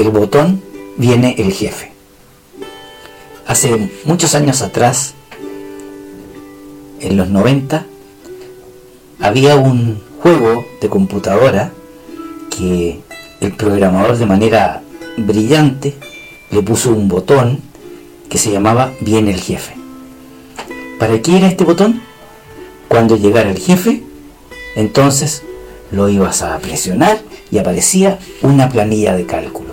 el botón viene el jefe. Hace muchos años atrás, en los 90, había un juego de computadora que el programador de manera brillante le puso un botón que se llamaba Viene el jefe. ¿Para qué era este botón? Cuando llegara el jefe, entonces lo ibas a presionar y aparecía una planilla de cálculo.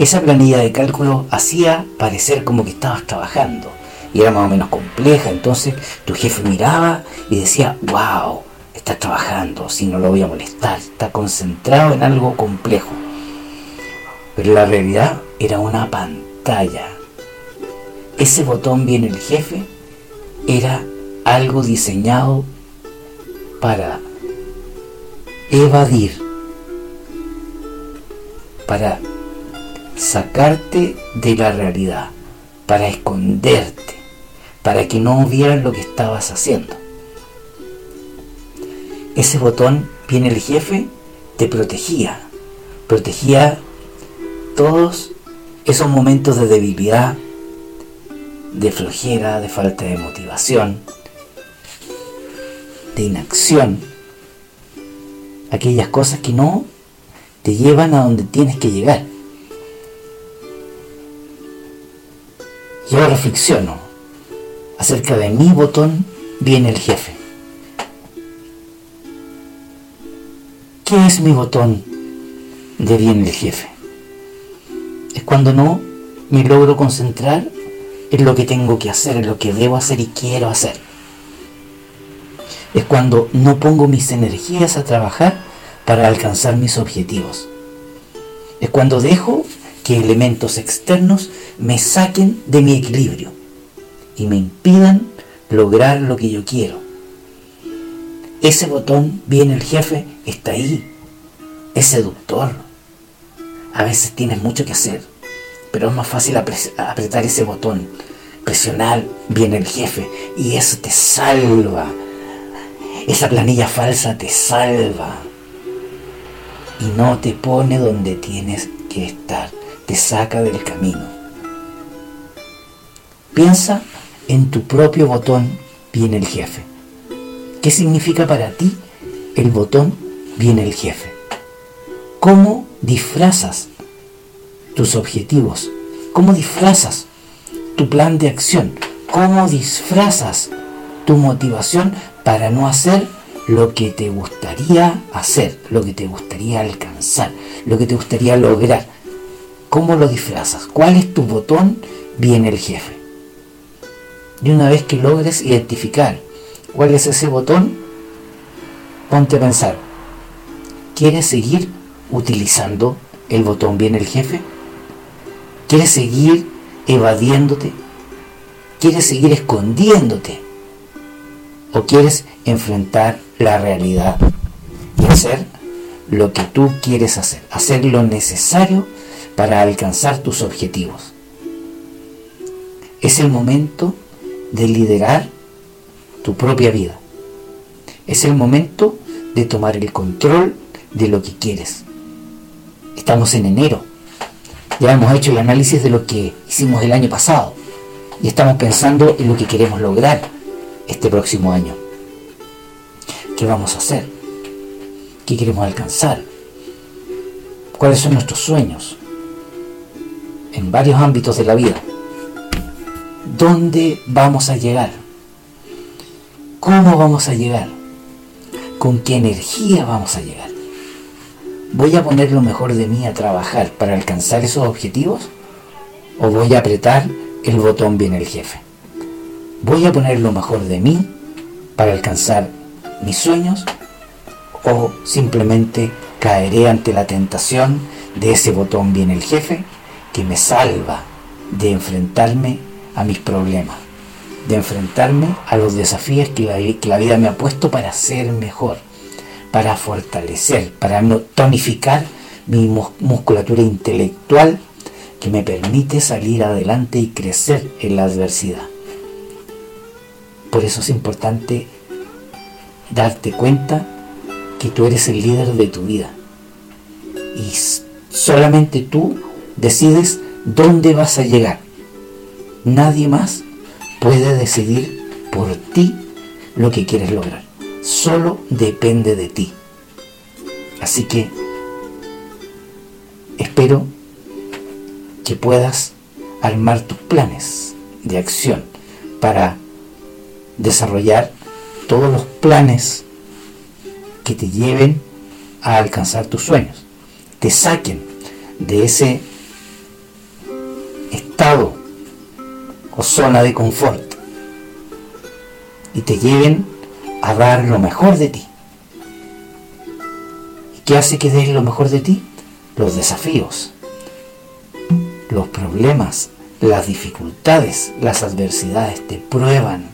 Esa planilla de cálculo hacía parecer como que estabas trabajando y era más o menos compleja, entonces tu jefe miraba y decía, wow, está trabajando, si no lo voy a molestar, está concentrado en algo complejo. Pero la realidad era una pantalla. Ese botón viene el jefe, era algo diseñado para evadir, para sacarte de la realidad, para esconderte, para que no vieran lo que estabas haciendo. Ese botón, viene el jefe, te protegía, protegía todos esos momentos de debilidad, de flojera, de falta de motivación, de inacción, aquellas cosas que no te llevan a donde tienes que llegar. Yo reflexiono acerca de mi botón viene el jefe. ¿Qué es mi botón de viene el jefe? Es cuando no me logro concentrar en lo que tengo que hacer, en lo que debo hacer y quiero hacer. Es cuando no pongo mis energías a trabajar para alcanzar mis objetivos. Es cuando dejo que elementos externos me saquen de mi equilibrio y me impidan lograr lo que yo quiero. Ese botón, viene el jefe, está ahí. Es seductor. A veces tienes mucho que hacer, pero es más fácil apretar ese botón, presionar, viene el jefe y eso te salva. Esa planilla falsa te salva y no te pone donde tienes que estar, te saca del camino. Piensa en tu propio botón viene el jefe. ¿Qué significa para ti el botón viene el jefe? ¿Cómo disfrazas tus objetivos? ¿Cómo disfrazas tu plan de acción? ¿Cómo disfrazas tu motivación para no hacer lo que te gustaría hacer, lo que te gustaría alcanzar, lo que te gustaría lograr? ¿Cómo lo disfrazas? ¿Cuál es tu botón? Viene el jefe. Y una vez que logres identificar cuál es ese botón, ponte a pensar, ¿quieres seguir utilizando el botón viene el jefe? ¿Quieres seguir evadiéndote? ¿Quieres seguir escondiéndote? ¿O quieres enfrentar la realidad y hacer lo que tú quieres hacer? Hacer lo necesario para alcanzar tus objetivos. Es el momento de liderar tu propia vida. Es el momento de tomar el control de lo que quieres. Estamos en enero. Ya hemos hecho el análisis de lo que hicimos el año pasado y estamos pensando en lo que queremos lograr este próximo año. ¿Qué vamos a hacer? ¿Qué queremos alcanzar? ¿Cuáles son nuestros sueños? En varios ámbitos de la vida. ¿Dónde vamos a llegar? ¿Cómo vamos a llegar? ¿Con qué energía vamos a llegar? ¿Voy a poner lo mejor de mí a trabajar para alcanzar esos objetivos? ¿O voy a apretar el botón bien el jefe? ¿Voy a poner lo mejor de mí para alcanzar mis sueños? ¿O simplemente caeré ante la tentación de ese botón bien el jefe que me salva de enfrentarme a mis problemas, de enfrentarme a los desafíos que la, vida me ha puesto para ser mejor? para fortalecer, para tonificar mi musculatura intelectual que me permite salir adelante y crecer en la adversidad. Por eso es importante darte cuenta que tú eres el líder de tu vida y Solamente tú decides dónde vas a llegar. Nadie más puede decidir por ti lo que quieres lograr. Solo depende de ti. Así que espero que puedas armar tus planes de acción para desarrollar todos los planes que te lleven a alcanzar tus sueños, te saquen de ese estado zona de confort y te lleven a dar lo mejor de ti. ¿Y qué hace que des lo mejor de ti? Los desafíos, los problemas, las dificultades, las adversidades te prueban.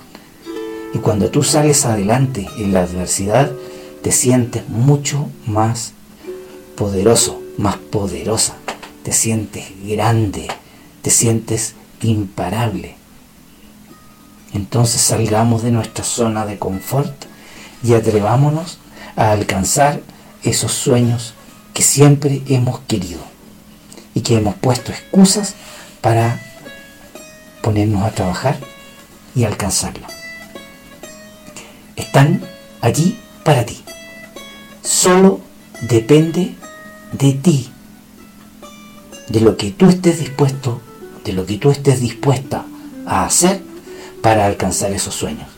Y cuando tú sales adelante en la adversidad, te sientes mucho más poderoso, más poderosa. Te sientes grande, te sientes imparable. Entonces salgamos de nuestra zona de confort y atrevámonos a alcanzar esos sueños que siempre hemos querido y que hemos puesto excusas para ponernos a trabajar y alcanzarlo. Están allí para ti. Solo depende de ti, de lo que tú estés dispuesto, de lo que tú estés dispuesta a hacer para alcanzar esos sueños.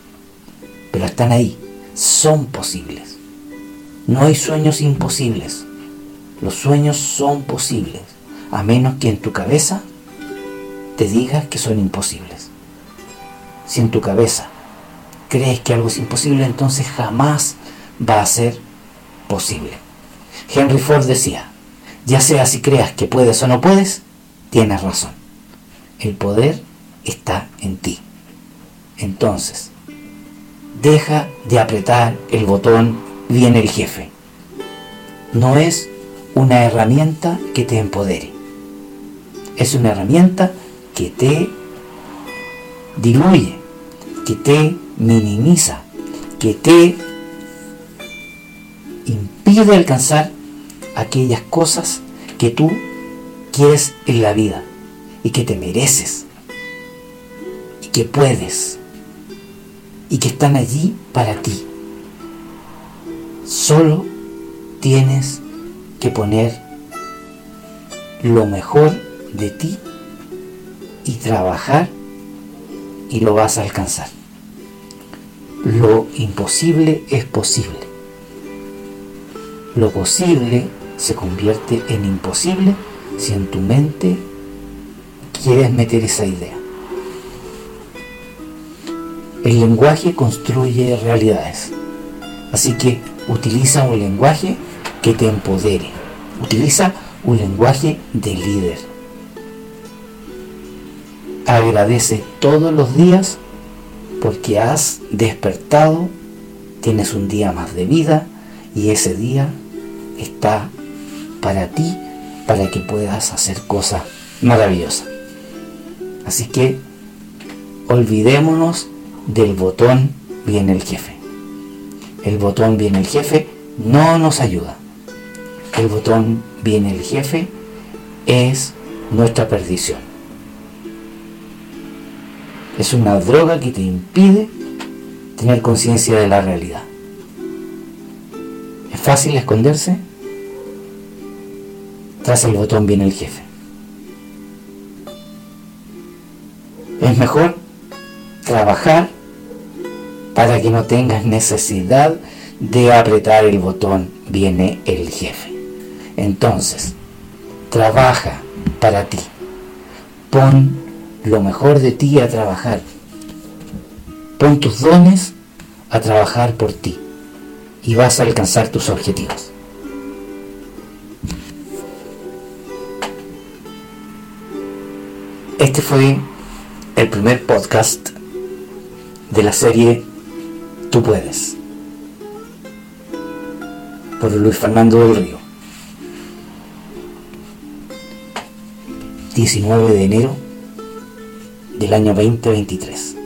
Pero están ahí, son posibles. No hay sueños imposibles. Los sueños son posibles, a menos que en tu cabeza te digas que son imposibles. Si en tu cabeza crees que algo es imposible, entonces jamás va a ser posible. Henry Ford decía, ya sea si creas que puedes o no puedes, tienes razón. El poder está en ti. Entonces, deja de apretar el botón viene el jefe. No es una herramienta que te empodere. Es una herramienta que te diluye, que te minimiza, que te impide alcanzar aquellas cosas que tú quieres en la vida y que te mereces y que puedes y que están allí para ti. Solo tienes que poner lo mejor de ti y trabajar y lo vas a alcanzar. Lo imposible es posible. Lo posible se convierte en imposible si en tu mente quieres meter esa idea. El lenguaje construye realidades. Así que utiliza un lenguaje que te empodere. Utiliza un lenguaje de líder agradece todos los días porque has despertado, tienes un día más de vida y ese día está para ti, para que puedas hacer cosas maravillosas. Así que olvidémonos del botón viene el jefe. El botón viene el jefe no nos ayuda. El botón viene el jefe es nuestra perdición. Es una droga que te impide tener conciencia de la realidad. ¿Es fácil esconderse? Tras el botón viene el jefe. Es mejor trabajar para que no tengas necesidad de apretar el botón viene el jefe. Entonces, trabaja para ti. Pon lo mejor de ti a trabajar. Pon tus dones a trabajar por ti y vas a alcanzar tus objetivos. Este fue el primer podcast de la serie Tú puedes por Luis Fernando del Río. 19 de enero del año 2023.